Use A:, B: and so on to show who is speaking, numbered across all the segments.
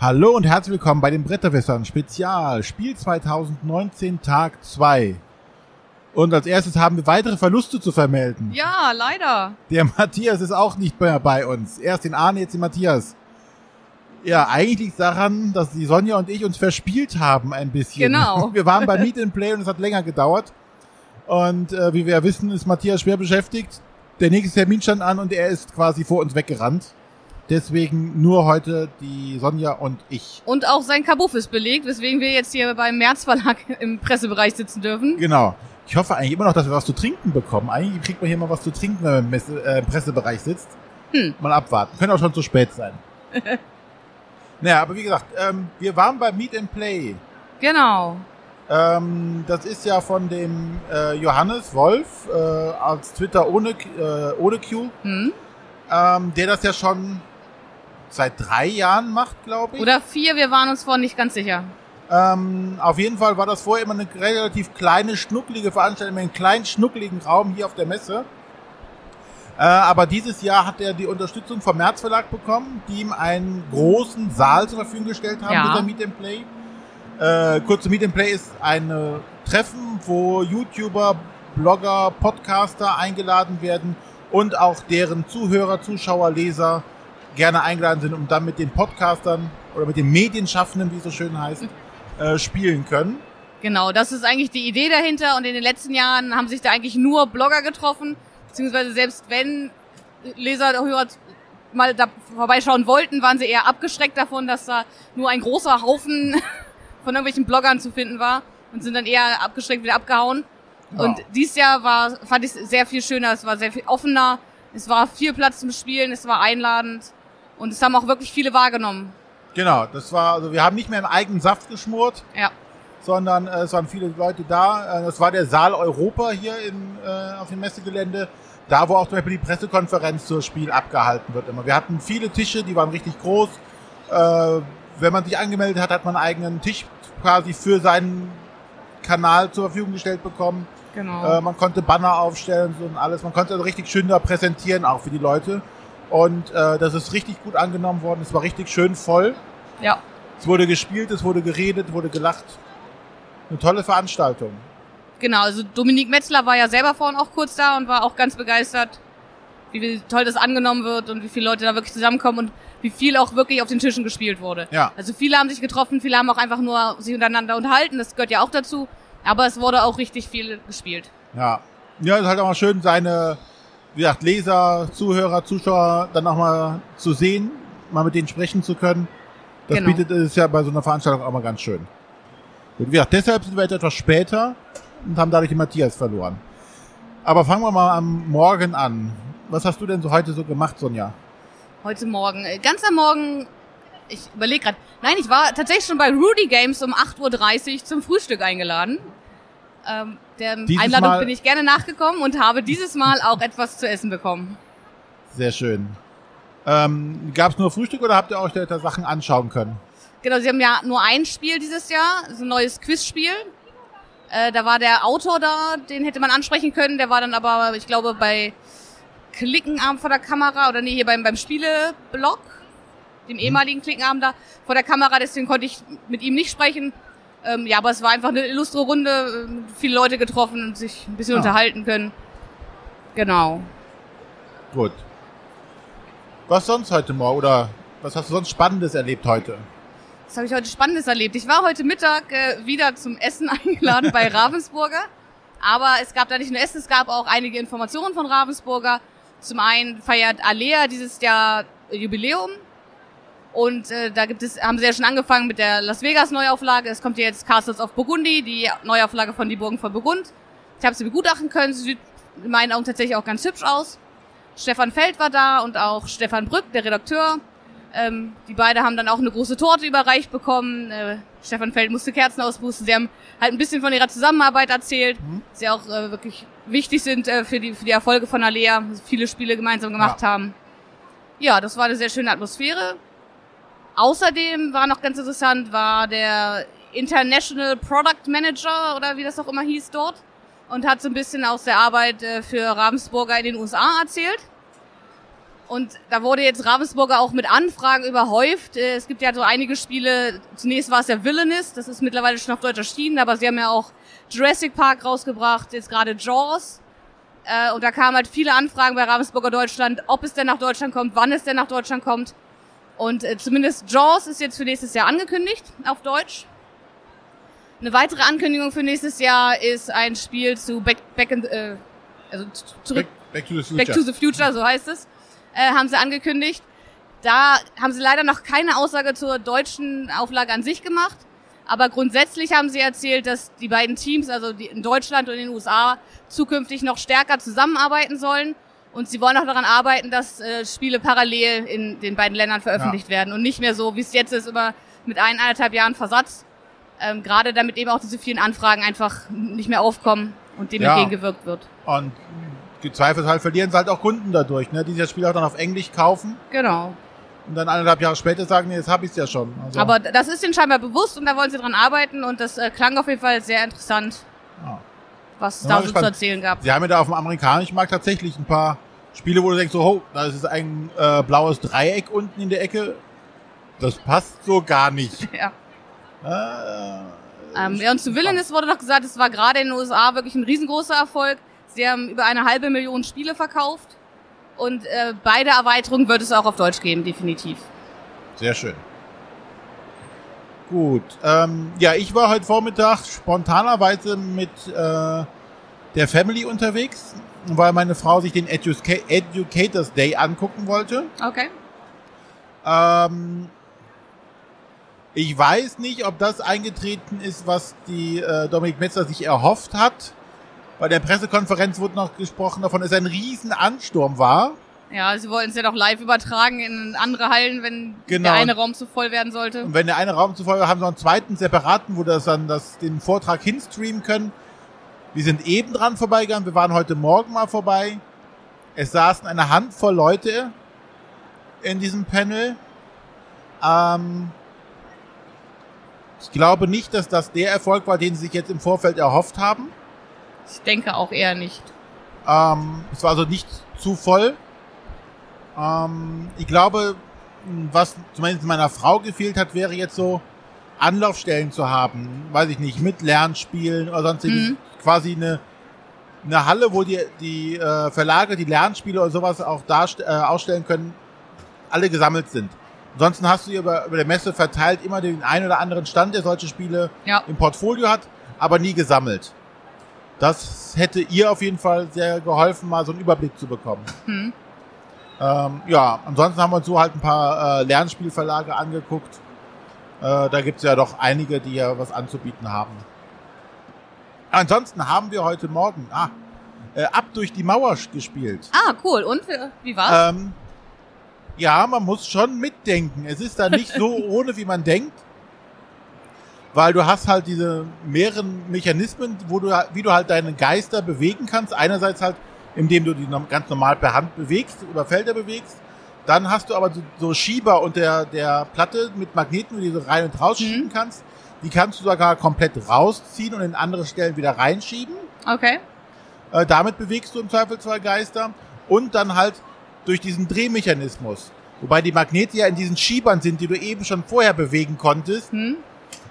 A: Hallo und herzlich willkommen bei den Bretterwässern Spezial Spiel 2019 Tag 2. Und als erstes haben wir weitere Verluste zu vermelden.
B: Ja, leider.
A: Der Matthias ist auch nicht mehr bei uns. Erst den Arne, jetzt den Matthias. Ja, eigentlich liegt daran, dass die Sonja und ich uns verspielt haben ein bisschen.
B: Genau.
A: Wir waren bei Meet and Play und es hat länger gedauert. Und äh, wie wir ja wissen, ist Matthias schwer beschäftigt. Der nächste Termin stand an und er ist quasi vor uns weggerannt. Deswegen nur heute die Sonja und ich.
B: Und auch sein Kabuff ist belegt, weswegen wir jetzt hier beim März Verlag im Pressebereich sitzen dürfen.
A: Genau. Ich hoffe eigentlich immer noch, dass wir was zu trinken bekommen. Eigentlich kriegt man hier mal was zu trinken, wenn man im, Messe, äh, im Pressebereich sitzt.
B: Hm.
A: Mal abwarten. Könnte auch schon zu spät sein. naja, aber wie gesagt, ähm, wir waren bei Meet and Play.
B: Genau.
A: Ähm, das ist ja von dem äh, Johannes Wolf äh, als Twitter ohne, äh, ohne Q,
B: Hm.
A: ähm, der das ja schon seit drei Jahren macht, glaube ich.
B: Oder vier, wir waren uns vorhin nicht ganz sicher.
A: Ähm, auf jeden Fall war das vorher immer eine relativ kleine, schnucklige Veranstaltung, in einem kleinen, schnuckligen Raum hier auf der Messe. Äh, aber dieses Jahr hat er die Unterstützung vom März Verlag bekommen, die ihm einen großen Saal zur Verfügung gestellt haben,
B: Ja.
A: dieser Meet and Play. Äh, kurz zu Meet and Play ist ein Treffen, wo YouTuber, Blogger, Podcaster eingeladen werden und auch deren Zuhörer, Zuschauer, Leser gerne eingeladen sind, um dann mit den Podcastern oder mit den Medienschaffenden, wie es so schön heißt, äh, spielen können.
B: Genau, das ist eigentlich die Idee dahinter und in den letzten Jahren haben sich da eigentlich nur Blogger getroffen, beziehungsweise selbst wenn Leser oder Hörer mal da vorbeischauen wollten, waren sie eher abgeschreckt davon, dass da nur ein großer Haufen von irgendwelchen Bloggern zu finden war und sind dann eher abgeschreckt wieder abgehauen.
A: Ja.
B: Und dieses Jahr war, fand ich es sehr viel schöner, es war sehr viel offener, es war viel Platz zum Spielen, es war einladend und es haben auch wirklich viele wahrgenommen.
A: Genau, das war, also wir haben nicht mehr einen eigenen Saft geschmort,
B: Ja,
A: sondern äh, es waren viele Leute da. Äh, das war der Saal Europa hier in, äh, auf dem Messegelände, da wo auch zum Beispiel die Pressekonferenz zur Spiel abgehalten wird immer. Wir hatten viele Tische, die waren richtig groß. Äh, wenn man sich angemeldet hat, hat man einen eigenen Tisch quasi für seinen Kanal zur Verfügung gestellt bekommen.
B: genau.
A: Äh, man konnte Banner aufstellen und alles. Man konnte also richtig schön da präsentieren, auch für die Leute. Und äh, das ist richtig gut angenommen worden. Es war richtig schön voll.
B: ja.
A: Es wurde gespielt, es wurde geredet, wurde gelacht. Eine tolle Veranstaltung.
B: Genau, also Dominik Metzler war ja selber vorhin auch kurz da und war auch ganz begeistert, wie toll das angenommen wird und wie viele Leute da wirklich zusammenkommen und wie viel auch wirklich auf den Tischen gespielt wurde.
A: Ja.
B: Also viele haben sich getroffen, viele haben auch einfach nur sich untereinander unterhalten, das gehört ja auch dazu, aber es wurde auch richtig viel gespielt.
A: Ja. Ja, es ist halt auch mal schön, seine, wie gesagt, Leser, Zuhörer, Zuschauer dann auch mal zu sehen, mal mit denen sprechen zu können. Das
B: Genau.
A: bietet es ja bei so einer Veranstaltung auch mal ganz schön. Und wie gesagt, deshalb sind wir jetzt etwas später und haben dadurch den Matthias verloren. Aber fangen wir mal am Morgen an. Was hast du denn so heute so gemacht, Sonja?
B: Heute Morgen, äh, ganz am Morgen, ich überlege gerade, nein, ich war tatsächlich schon bei Rudy Games um 8.30 Uhr zum Frühstück eingeladen. Ähm, der
A: Dieses
B: Einladung
A: Mal-
B: bin ich gerne nachgekommen und habe dieses Mal auch etwas zu essen bekommen.
A: Sehr schön. Ähm, Gab es nur Frühstück oder habt ihr euch da Sachen anschauen können?
B: Genau, sie haben ja nur ein Spiel dieses Jahr, ist ein neues Quizspiel. Äh, da war der Autor da, den hätte man ansprechen können, der war dann aber, ich glaube, bei Klickenarm vor der Kamera oder nee, hier beim, beim Spieleblog, dem ehemaligen Klickenarm da vor der Kamera, deswegen konnte ich mit ihm nicht sprechen. Ähm, ja, aber es war einfach eine illustre Runde, ähm, viele Leute getroffen und sich ein bisschen
A: Ja.
B: unterhalten können. Genau.
A: Gut. Was sonst heute Morgen oder was hast du sonst Spannendes erlebt heute?
B: Was habe ich heute Spannendes erlebt? Ich war heute Mittag äh, wieder zum Essen eingeladen bei Ravensburger. Aber es gab da nicht nur Essen, es gab auch einige Informationen von Ravensburger. Zum einen feiert Alea dieses Jahr Jubiläum. Und äh, da gibt es, haben sie ja schon angefangen mit der Las Vegas Neuauflage. Es kommt ja jetzt Castles of Burgundy, die Neuauflage von Die Burgen von Burgund. Ich habe sie begutachten können. Sie sieht in meinen Augen tatsächlich auch ganz hübsch aus. Stefan Feld war da und auch Stefan Brück, der Redakteur. Ähm, die beide haben dann auch eine große Torte überreicht bekommen. Äh, Stefan Feld musste Kerzen auspusten. Sie haben halt ein bisschen von ihrer Zusammenarbeit erzählt, die auch äh, wirklich wichtig sind äh, für, die, für die Erfolge von Alea, sie viele Spiele gemeinsam gemacht
A: Ja.
B: haben. Ja, das war eine sehr schöne Atmosphäre. Außerdem war noch ganz interessant, war der International Product Manager oder wie das auch immer hieß dort und hat so ein bisschen aus der Arbeit äh, für Ravensburger in den USA erzählt. Und da wurde jetzt Ravensburger auch mit Anfragen überhäuft. Äh, Es gibt ja so einige Spiele. Zunächst war es ja Villainous. Das ist mittlerweile schon auf Deutsch erschienen, aber sie haben ja auch Jurassic Park rausgebracht, jetzt gerade Jaws. Äh, Und da kamen halt viele Anfragen bei Ravensburger Deutschland, ob es denn nach Deutschland kommt, wann es denn nach Deutschland kommt. Und äh, zumindest Jaws ist jetzt für nächstes Jahr angekündigt auf Deutsch. Eine weitere Ankündigung für nächstes Jahr ist ein Spiel zu Back, Back in, äh, also zurück,
A: Back, back to the Future.
B: Back to the Future, so heißt es, äh, haben sie angekündigt. Da haben sie leider noch keine Aussage zur deutschen Auflage an sich gemacht. Aber grundsätzlich haben sie erzählt, dass die beiden Teams, also die in Deutschland und in den USA, zukünftig noch stärker zusammenarbeiten sollen. Und sie wollen auch daran arbeiten, dass äh, Spiele parallel in den beiden Ländern veröffentlicht werden und nicht mehr so, wie es jetzt ist, immer mit ein, eineinhalb Jahren Versatz. Ähm, gerade damit eben auch diese vielen Anfragen einfach nicht mehr aufkommen und dem
A: Ja.
B: entgegengewirkt wird.
A: Und gezweifelt verlieren sie halt auch Kunden dadurch, ne? die das Spiel auch dann auf Englisch kaufen
B: Genau.
A: und dann eineinhalb Jahre später sagen, nee, jetzt hab ich's ja schon. Also,
B: Aber das ist ihnen scheinbar bewusst und da wollen sie dran arbeiten und das äh, klang auf jeden Fall sehr interessant,
A: Ja.
B: Was es da so zu
A: gespannt.
B: erzählen gab.
A: Sie haben ja da auf dem amerikanischen Markt tatsächlich ein paar Spiele, wo du denkst, so, oh, da ist ein äh, blaues Dreieck unten in der Ecke. Das passt so gar nicht.
B: Ja.
A: Äh,
B: Ähm, ja, und zu Villainous wurde doch gesagt, es war gerade in den USA wirklich ein riesengroßer Erfolg. Sie haben über eine halbe Million Spiele verkauft und äh, beide Erweiterungen wird es auch auf Deutsch geben, definitiv.
A: Sehr schön. Gut. Ähm, ja, ich war heute Vormittag spontanerweise mit äh, der Family unterwegs, weil meine Frau sich den Educa Educators Day angucken wollte.
B: Okay.
A: Ähm, ich weiß nicht, ob das eingetreten ist, was die äh, Dominik Metzler sich erhofft hat. Bei der Pressekonferenz wurde noch gesprochen davon, dass es ein riesen Ansturm war.
B: Ja, sie wollten es ja doch live übertragen in andere Hallen, wenn
A: Genau.
B: der eine Raum zu voll werden sollte.
A: Und wenn der eine Raum zufolge haben sie noch einen zweiten separaten, wo das dann das, den Vortrag hinstreamen können. Wir sind eben dran vorbeigegangen. Wir waren heute Morgen mal vorbei. Es saßen eine Handvoll Leute in diesem Panel. Ähm, ich glaube nicht, dass das der Erfolg war, den sie sich jetzt im Vorfeld erhofft haben.
B: Ich denke auch eher nicht.
A: Ähm, es war also nicht zu voll. Ähm, ich glaube, was zumindest meiner Frau gefehlt hat, wäre jetzt so Anlaufstellen zu haben. Weiß ich nicht, mit Lernspielen oder sonstiges.
B: Mhm.
A: Quasi eine, eine Halle, wo die, die äh, Verlage, die Lernspiele oder sowas auch darst äh, ausstellen können, alle gesammelt sind. Ansonsten hast du über, über der Messe verteilt immer den einen oder anderen Stand, der solche Spiele
B: Ja.
A: im Portfolio hat, aber nie gesammelt. Das hätte ihr auf jeden Fall sehr geholfen, mal so einen Überblick zu bekommen.
B: Hm.
A: Ähm, ja, ansonsten haben wir uns so halt ein paar äh, Lernspielverlage angeguckt. Äh, da gibt's ja doch einige, die ja was anzubieten haben. Ansonsten haben wir heute Morgen ah, äh, ab durch die Mauer gespielt.
B: Ah, cool. Und äh, wie war's?
A: Ähm, ja, man muss schon mitdenken. Es ist da nicht so ohne, wie man denkt. Weil du hast halt diese mehreren Mechanismen, wo du, wie du halt deine Geister bewegen kannst. Einerseits halt, indem du die ganz normal per Hand bewegst, über Felder bewegst. Dann hast du aber so, so Schieber unter der, der Platte mit Magneten, wo du die so rein und rausschieben
B: Mhm.
A: kannst. Die kannst du sogar komplett rausziehen und in andere Stellen wieder reinschieben.
B: okay.
A: Äh, damit bewegst du im Zweifelsfall Geister. Und dann halt durch diesen Drehmechanismus. Wobei die Magnete ja in diesen Schiebern sind, die du eben schon vorher bewegen konntest.
B: Hm.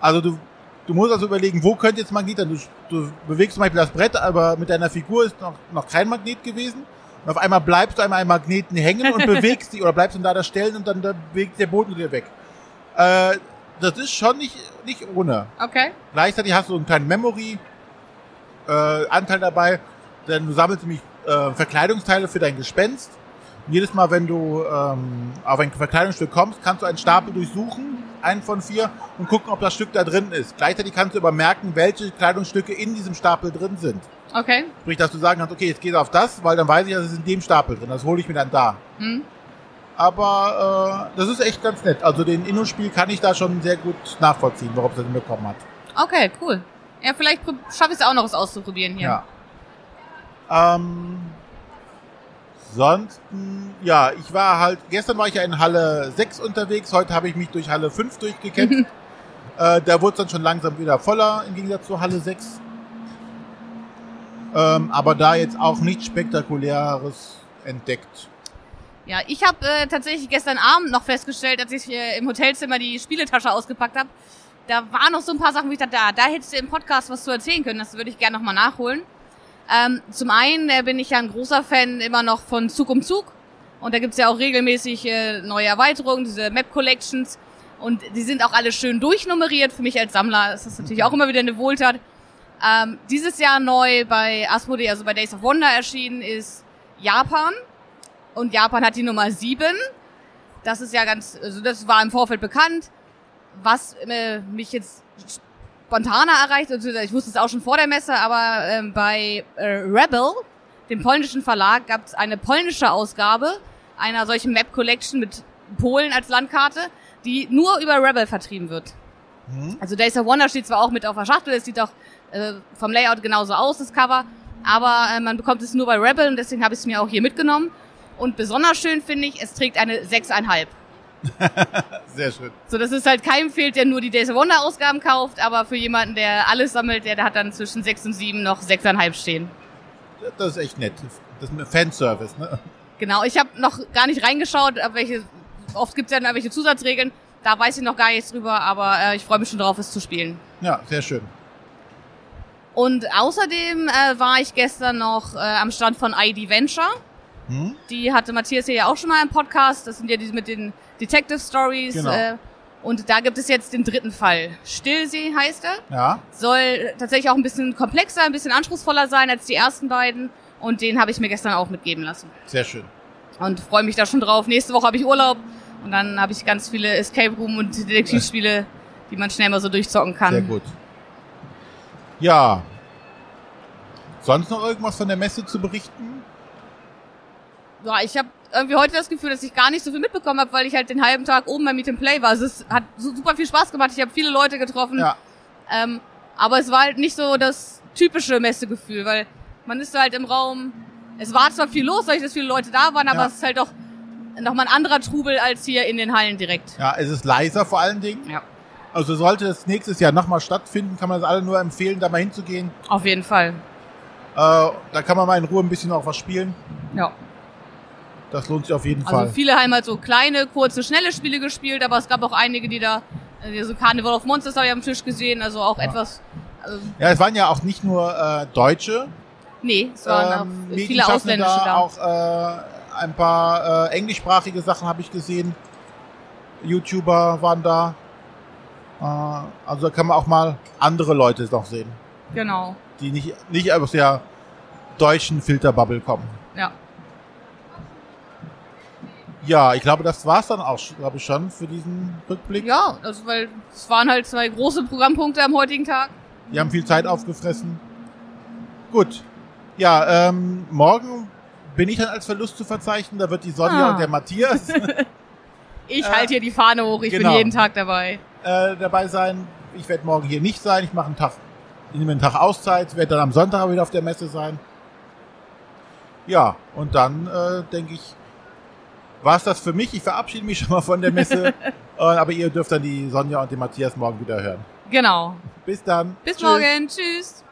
A: Also du, du musst also überlegen, wo könnte jetzt Magnet sein? Du, du bewegst zum Beispiel das Brett, aber mit deiner Figur ist noch, noch kein Magnet gewesen. Und auf einmal bleibst du einmal am Magneten hängen und bewegst dich oder bleibst dann da da stellen und dann da bewegt der Boden wieder weg. Äh, das ist schon nicht, nicht ohne.
B: Okay.
A: Gleichzeitig hast du einen kleinen Memory äh, Anteil dabei, denn du sammelst nämlich äh, Verkleidungsteile für dein Gespenst. Jedes Mal, wenn du ähm, auf ein Verkleidungsstück kommst, kannst du einen Stapel durchsuchen, einen von vier, und gucken, ob das Stück da drin ist. Gleichzeitig kannst du übermerken, welche Kleidungsstücke in diesem Stapel drin sind.
B: Okay.
A: Sprich, dass du sagen kannst, okay, jetzt geht auf das, weil dann weiß ich, das ist in dem Stapel drin. Das hole ich mir dann da.
B: Hm.
A: Aber äh, das ist echt ganz nett. Also den Inno-Spiel kann ich da schon sehr gut nachvollziehen, warum es das hinbekommen hat.
B: Okay, cool. Ja, vielleicht schaffe ich es auch noch, es auszuprobieren hier.
A: Ja. Ähm, ansonsten, ja, ich war halt, gestern war ich ja in Halle 6 unterwegs, heute habe ich mich durch Halle 5 durchgekämpft. äh, da wurde es dann schon langsam wieder voller, im Gegensatz zu Halle 6. Ähm, aber da jetzt auch nichts Spektakuläres entdeckt.
B: Ja, ich habe äh, tatsächlich gestern Abend noch festgestellt, als ich äh, im Hotelzimmer die Spieletasche ausgepackt habe, da waren noch so ein paar Sachen, wo ich dachte, da, da hättest du im Podcast was zu erzählen können. Das würde ich gerne nochmal nachholen. Ähm, zum einen äh, bin ich ja ein großer Fan immer noch von Zug um Zug. Und da gibt's ja auch regelmäßig äh, neue Erweiterungen, diese Map Collections. Und die sind auch alle schön durchnummeriert. Für mich als Sammler ist das natürlich auch immer wieder eine Wohltat. Ähm, dieses Jahr neu bei Asmodee, also bei Days of Wonder erschienen, ist Japan. Und Japan hat die Nummer 7. Das ist ja ganz, also das war im Vorfeld bekannt. Was äh, mich jetzt spontaner erreicht, also ich wusste es auch schon vor der Messe, aber ähm, bei äh, Rebel, dem polnischen Verlag, gab es eine polnische Ausgabe einer solchen Map Collection mit Polen als Landkarte, die nur über Rebel vertrieben wird. Mhm. Also Days of Wonder steht zwar auch mit auf der Schachtel, es sieht auch äh, vom Layout genauso aus, das Cover, aber äh, man bekommt es nur bei Rebel und deswegen habe ich es mir auch hier mitgenommen. Und besonders schön finde ich, es trägt eine 6,5.
A: Sehr schön.
B: So, dass es halt keinem fehlt, der nur die Days of Wonder Ausgaben kauft, aber für jemanden, der alles sammelt, der, der hat dann zwischen 6 und 7 noch 6,5 stehen.
A: Das ist echt nett. Das ist ein Fanservice, ne?
B: Genau, ich habe noch gar nicht reingeschaut, welche, oft gibt es ja dann welche Zusatzregeln. Da weiß ich noch gar nichts drüber, aber äh, ich freue mich schon drauf, es zu spielen.
A: Ja, sehr schön.
B: Und außerdem äh, war ich gestern noch äh, am Stand von ID Venture. Hm? Die hatte Matthias hier ja auch schon mal im Podcast. Das sind ja die mit den Detective Stories. Genau. Äh, und da gibt es jetzt den dritten Fall. Stillsee heißt er.
A: Ja.
B: Soll tatsächlich auch ein bisschen komplexer, ein bisschen anspruchsvoller sein als die ersten beiden. Und den habe ich mir gestern auch mitgeben lassen.
A: Sehr schön.
B: Und freue mich da schon drauf. Nächste Woche habe ich Urlaub. Und dann habe ich ganz viele Escape Room und Detektivspiele, die man schnell mal so durchzocken kann.
A: Sehr gut. Ja. Sonst noch irgendwas von der Messe zu berichten?
B: Ja, ich habe irgendwie heute das Gefühl, dass ich gar nicht so viel mitbekommen habe, weil ich halt den halben Tag oben bei Meet and Play war. Also es hat super viel Spaß gemacht. Ich habe viele Leute getroffen.
A: Ja.
B: Ähm, aber es war halt nicht so das typische Messegefühl, weil man ist halt im Raum. Es war zwar viel los, weil dass viele Leute da waren, aber ja. es ist halt doch nochmal ein anderer Trubel als hier in den Hallen direkt.
A: Ja, es ist leiser vor allen Dingen.
B: Ja.
A: Also sollte es nächstes Jahr nochmal stattfinden, kann man es alle nur empfehlen, da mal hinzugehen.
B: Auf jeden Fall.
A: Äh, da kann man mal in Ruhe ein bisschen auch was spielen.
B: Ja.
A: Das lohnt sich auf jeden
B: also
A: Fall.
B: viele haben halt so kleine, kurze, schnelle Spiele gespielt, aber es gab auch einige, die da, also Carnival of Monsters habe ich am Tisch gesehen, also auch ja. etwas.
A: Also ja, es waren ja auch nicht nur äh, Deutsche.
B: Nee, es waren ähm, auch viele ausländische da. da.
A: Auch äh, ein paar äh, englischsprachige Sachen habe ich gesehen. YouTuber waren da. Äh, also da kann man auch mal andere Leute noch sehen.
B: Genau.
A: Die nicht, nicht aus der deutschen Filterbubble kommen.
B: Ja.
A: Ja, ich glaube, das war's dann auch, glaube ich, schon für diesen Rückblick.
B: Ja, also weil es waren halt zwei große Programmpunkte am heutigen Tag.
A: Die haben viel Zeit aufgefressen. Gut. Ja, ähm, morgen bin ich dann als Verlust zu verzeichnen. Da wird die Sonja ah. und der Matthias.
B: ich halte hier die Fahne hoch. Ich genau. bin jeden Tag dabei.
A: Äh, dabei sein. Ich werde morgen hier nicht sein. Ich mache einen Tag, ich nehme einen Tag Auszeit. Werde dann am Sonntag wieder auf der Messe sein. Ja, und dann äh, denke ich, war es das für mich. Ich verabschiede mich schon mal von der Messe. Äh, aber ihr dürft dann die Sonja und den Matthias morgen wieder hören.
B: Genau.
A: Bis dann.
B: Bis Tschüss. morgen. Tschüss.